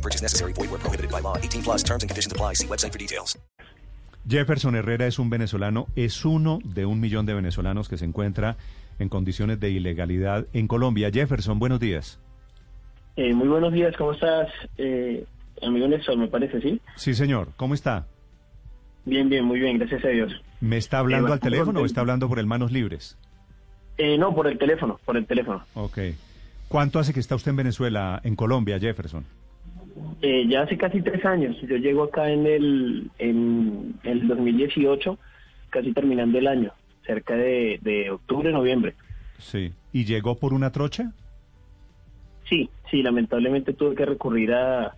No purchase necessary. Void where prohibited by law. 18 plus terms and conditions apply. See website for details. Jefferson Herrera es un venezolano, es uno de un millón de venezolanos que se encuentra en condiciones de ilegalidad en Colombia. Jefferson, buenos días. Eh, muy buenos días, ¿cómo estás? Eh, amigo Nelson, me parece, ¿sí? Sí, señor. ¿Cómo está? Bien, bien, muy bien, gracias a Dios. ¿Me está hablando Eh, al teléfono o está hablando por el manos libres? Eh, no, por el teléfono, por el teléfono. Ok. ¿Cuánto hace que está usted en Venezuela, en Colombia, Jefferson? Eh, ya hace casi tres años, yo llego acá en el, en el 2018, casi terminando el año, cerca de, de octubre, noviembre. Sí. ¿Y llegó por una trocha? Sí, sí, lamentablemente tuve que recurrir a,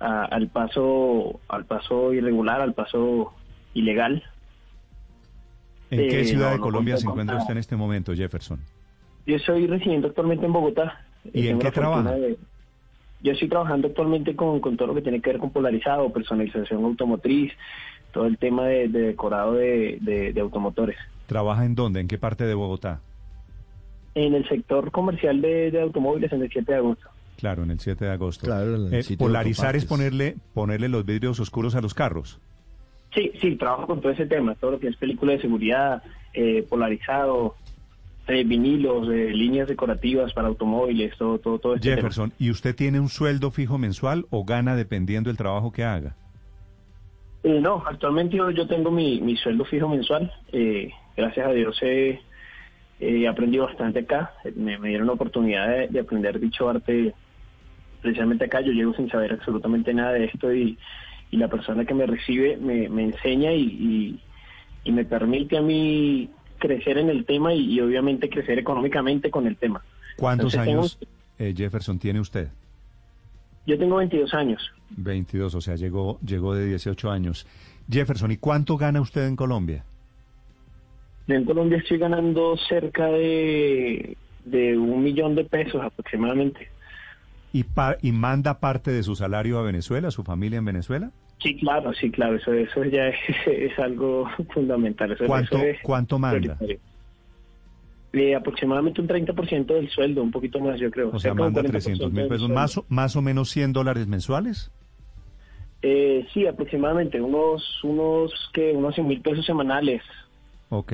a- al paso al paso irregular, al paso ilegal. ¿En qué Eh, ciudad no, de Colombia se encuentra usted en este momento, Jefferson? Yo soy residente actualmente en Bogotá. ¿Y Eh, en qué trabaja? de- yo estoy trabajando actualmente con, con todo lo que tiene que ver con polarizado, personalización automotriz, todo el tema de, de decorado de, de- de automotores. ¿Trabaja en dónde? ¿En qué parte de Bogotá? En el sector comercial de, de automóviles en el 7 de agosto. Claro, en el 7 de agosto. Claro, en el Eh, polarizar es ponerle, ponerle los vidrios oscuros a los carros. Sí, sí, trabajo con todo ese tema, todo lo que es película de seguridad, eh, polarizado, eh, vinilos, eh, líneas decorativas para automóviles, todo, todo, todo este tema. Jefferson, ¿y usted tiene un sueldo fijo mensual o gana dependiendo del trabajo que haga? Eh, no, actualmente yo, yo tengo mi, mi sueldo fijo mensual. Eh, gracias a Dios he, he aprendido bastante acá. Me, me dieron la oportunidad de, de aprender dicho arte precisamente acá. Yo llego sin saber absolutamente nada de esto y, y la persona que me recibe me, me enseña y, y, y me permite a mí crecer en el tema y, y obviamente crecer económicamente con el tema. ¿Cuántos Entonces, tengo- años, eh, Jefferson, tiene usted? Yo tengo 22 años. 22, o sea, llegó, llegó de 18 años. Jefferson, ¿y cuánto gana usted en Colombia? En Colombia estoy ganando cerca de, de un millón de pesos aproximadamente. ¿Y, pa- ¿Y manda parte de su salario a Venezuela, su familia en Venezuela? Sí, claro, sí, claro, eso, eso ya es, es algo fundamental. Eso, ¿Cuánto, eso es cuánto manda? Eh, aproximadamente un 30% del sueldo, un poquito más, yo creo. O sea, manda 40% 300 mil pesos, más, o- más o menos 100 dólares mensuales. Eh, sí, aproximadamente, unos, unos, que unos 100 mil pesos semanales. Ok.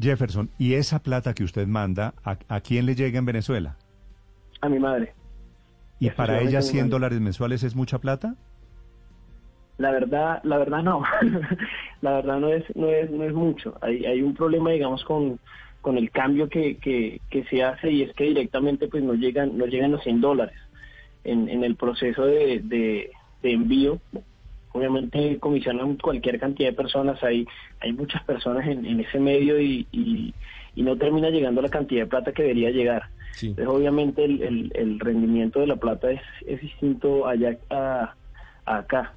Jefferson, ¿y esa plata que usted manda, a, a quién le llega en Venezuela? A mi madre. ¿Y para ella a mi 100 madre. dólares mensuales es mucha plata? La verdad, la verdad no. la verdad no es, no es, no es mucho. Hay, hay un problema, digamos, con, con el cambio que, que, que se hace y es que directamente pues no llegan, no llegan los 100 dólares en, en el proceso de, de, de envío. Obviamente comisionan cualquier cantidad de personas, hay, hay muchas personas en, en ese medio y, y, y no termina llegando la cantidad de plata que debería llegar. Sí. Entonces, obviamente el, el, el rendimiento de la plata es, es distinto allá a, a acá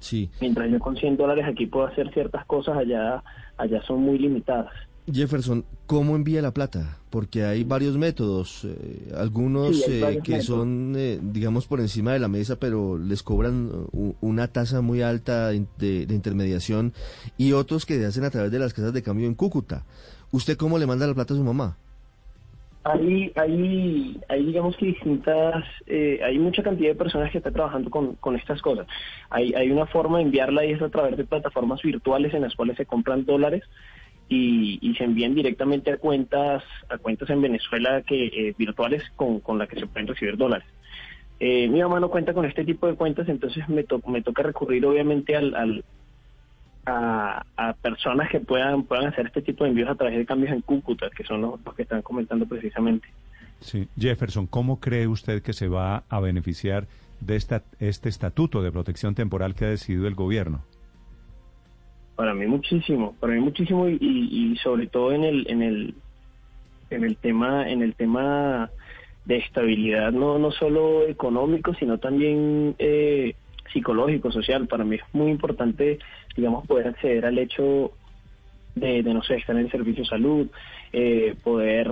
Sí. mientras yo con 100 dólares aquí puedo hacer ciertas cosas, allá, allá son muy limitadas. Jefferson, ¿cómo envía la plata? Porque hay varios métodos, eh, algunos Sí, eh, que métodos. son, eh, digamos, por encima de la mesa, pero les cobran una tasa muy alta de, de intermediación, y otros que se hacen a través de las casas de cambio en Cúcuta. ¿Usted cómo le manda la plata a su mamá? Hay, hay, hay digamos que distintas, eh, hay mucha cantidad de personas que están trabajando con, con estas cosas. Hay, hay una forma de enviarla y es a través de plataformas virtuales en las cuales se compran dólares y, y se envían directamente a cuentas, a cuentas en Venezuela que eh, virtuales con, con las que se pueden recibir dólares. Eh, mi mamá no cuenta con este tipo de cuentas, entonces me, to- me toca recurrir obviamente al, al- a, a personas que puedan puedan hacer este tipo de envíos a través de cambios en Cúcuta, que son los, los que están comentando precisamente. Sí. Jefferson, ¿cómo cree usted que se va a beneficiar de esta, este estatuto de protección temporal que ha decidido el gobierno? Para mí muchísimo, para mí muchísimo y, y- y sobre todo en el en el en el tema en el tema de estabilidad no no solo económico sino también eh, psicológico social. Para mí es muy importante digamos, poder acceder al hecho de, de no sé, estar en el servicio de salud, eh, poder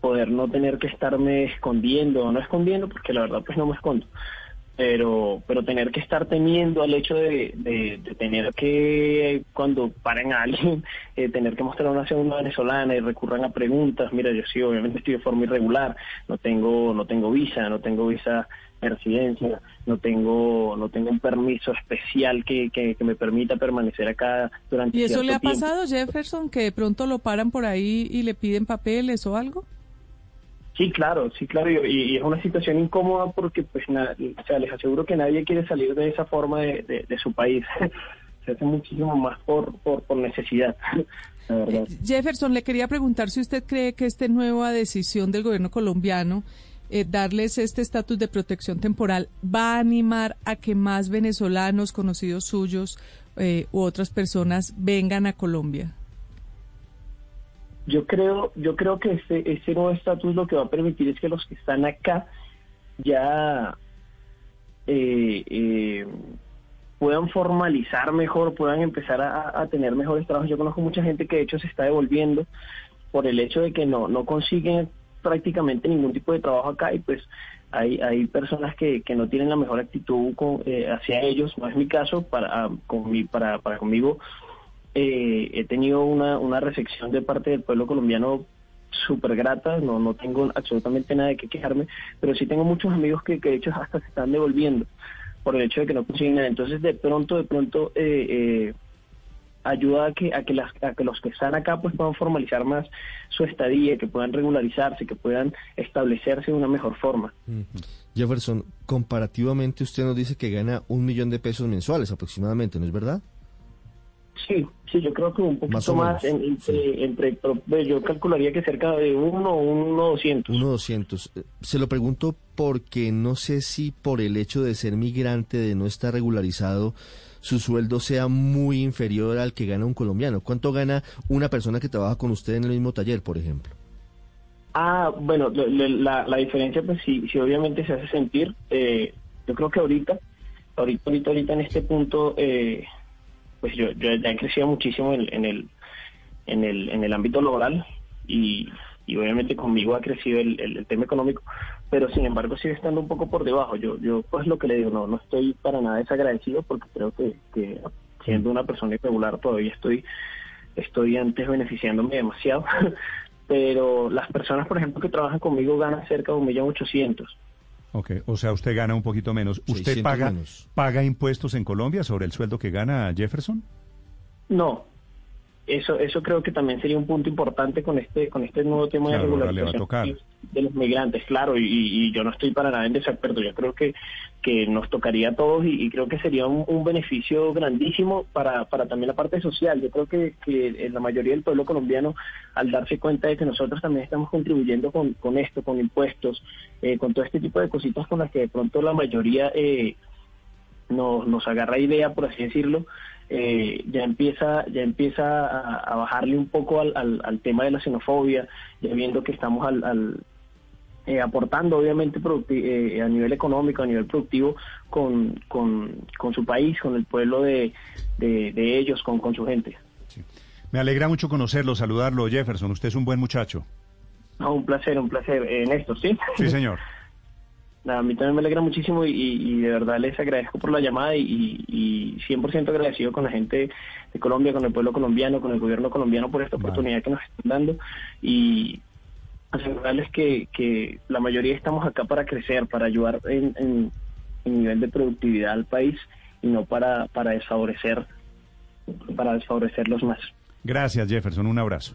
poder no tener que estarme escondiendo, no escondiendo, porque la verdad pues no me escondo, pero pero tener que estar temiendo al hecho de, de, de tener que, cuando paren a alguien, eh, tener que mostrar una segunda venezolana y recurran a preguntas, mira, yo sí, obviamente estoy de forma irregular, no tengo no tengo visa, no tengo visa residencia, no tengo no tengo un permiso especial que, que, que me permita permanecer acá durante ¿Y eso le ha tiempo. pasado, Jefferson, que de pronto lo paran por ahí y le piden papeles o algo? Sí, claro, sí, claro, y, y es una situación incómoda porque, pues, na- o sea, les aseguro que nadie quiere salir de esa forma de, de- de su país. Se hace muchísimo más por, por, por necesidad, la verdad. Jefferson, le quería preguntar si usted cree que esta nueva decisión del gobierno colombiano, eh, darles este estatus de protección temporal, va a animar a que más venezolanos conocidos suyos eh, u otras personas vengan a Colombia. Yo creo, yo creo que este, este nuevo estatus lo que va a permitir es que los que están acá ya eh, eh, puedan formalizar mejor, puedan empezar a, a tener mejores trabajos. Yo conozco mucha gente que de hecho se está devolviendo por el hecho de que no, no consiguen prácticamente ningún tipo de trabajo acá y pues hay, hay personas que, que no tienen la mejor actitud con, eh, hacia ellos, no es mi caso, para, ah, con mi- para, para conmigo eh, he tenido una, una recepción de parte del pueblo colombiano súper grata, no, no tengo absolutamente nada de qué quejarme, pero sí tengo muchos amigos que, que de hecho hasta se están devolviendo por el hecho de que no consiguen nada. Entonces de pronto, de pronto eh, eh, ayuda a que, a, que las, a que los que están acá pues puedan formalizar más su estadía, que puedan regularizarse, que puedan establecerse de una mejor forma. Jefferson, comparativamente usted nos dice que gana un millón de pesos mensuales aproximadamente, ¿no es verdad? Sí, sí, yo creo que un poquito Más o más, en- entre, entre, pero yo calcularía que cerca de uno o uno doscientos. Uno doscientos. Eh, Se lo pregunto porque no sé si por el hecho de ser migrante, de no estar regularizado, su sueldo sea muy inferior al que gana un colombiano. ¿Cuánto gana una persona que trabaja con usted en el mismo taller, por ejemplo? Ah, bueno, la, la diferencia pues sí, sí obviamente se hace sentir. Eh, yo creo que ahorita, ahorita, ahorita, ahorita en este punto, eh, pues yo, yo ya he crecido muchísimo en, en el en el en el ámbito laboral y, y obviamente conmigo ha crecido el- el tema económico, pero sin embargo sigue estando un poco por debajo. Yo yo pues lo que le digo, no no estoy para nada desagradecido porque creo que, que siendo una persona irregular todavía estoy estoy antes beneficiándome demasiado. pero las personas, por ejemplo, que trabajan conmigo ganan cerca de un millón ochocientos. Ok, o sea, usted gana un poquito menos. ¿Usted 600 paga, menos. paga impuestos en Colombia sobre el sueldo que gana Jefferson? No, eso eso creo que también sería un punto importante con este con este nuevo tema Claro, de regularización de los migrantes, claro, y, y yo no estoy para nada en desacuerdo. Yo creo que que nos tocaría a todos y, y creo que sería un, un beneficio grandísimo para, para también la parte social. Yo creo que, que la mayoría del pueblo colombiano, al darse cuenta de que nosotros también estamos contribuyendo con, con esto, con impuestos, eh, con todo este tipo de cositas con las que de pronto la mayoría eh, nos, nos agarra idea, por así decirlo, eh, ya empieza ya empieza a, a bajarle un poco al, al, al tema de la xenofobia, ya viendo que estamos al, al, eh, aportando obviamente eh, a nivel económico, a nivel productivo con, con, con su país, con el pueblo de, de, de ellos, con, con su gente. Me alegra mucho conocerlo, saludarlo, Jefferson. Usted es un buen muchacho. No, un placer, un placer, eh, Néstor, ¿sí? Sí, señor. Nada, a mí también me alegra muchísimo y, y de verdad les agradezco por la llamada y, y 100% agradecido con la gente de Colombia, con el pueblo colombiano, con el gobierno colombiano por esta oportunidad que nos están dando y asegurarles que, que la mayoría estamos acá para crecer, para ayudar en, en, en nivel de productividad al país y no para, para desfavorecer para desfavorecerlos más. Gracias, Jefferson. Un abrazo.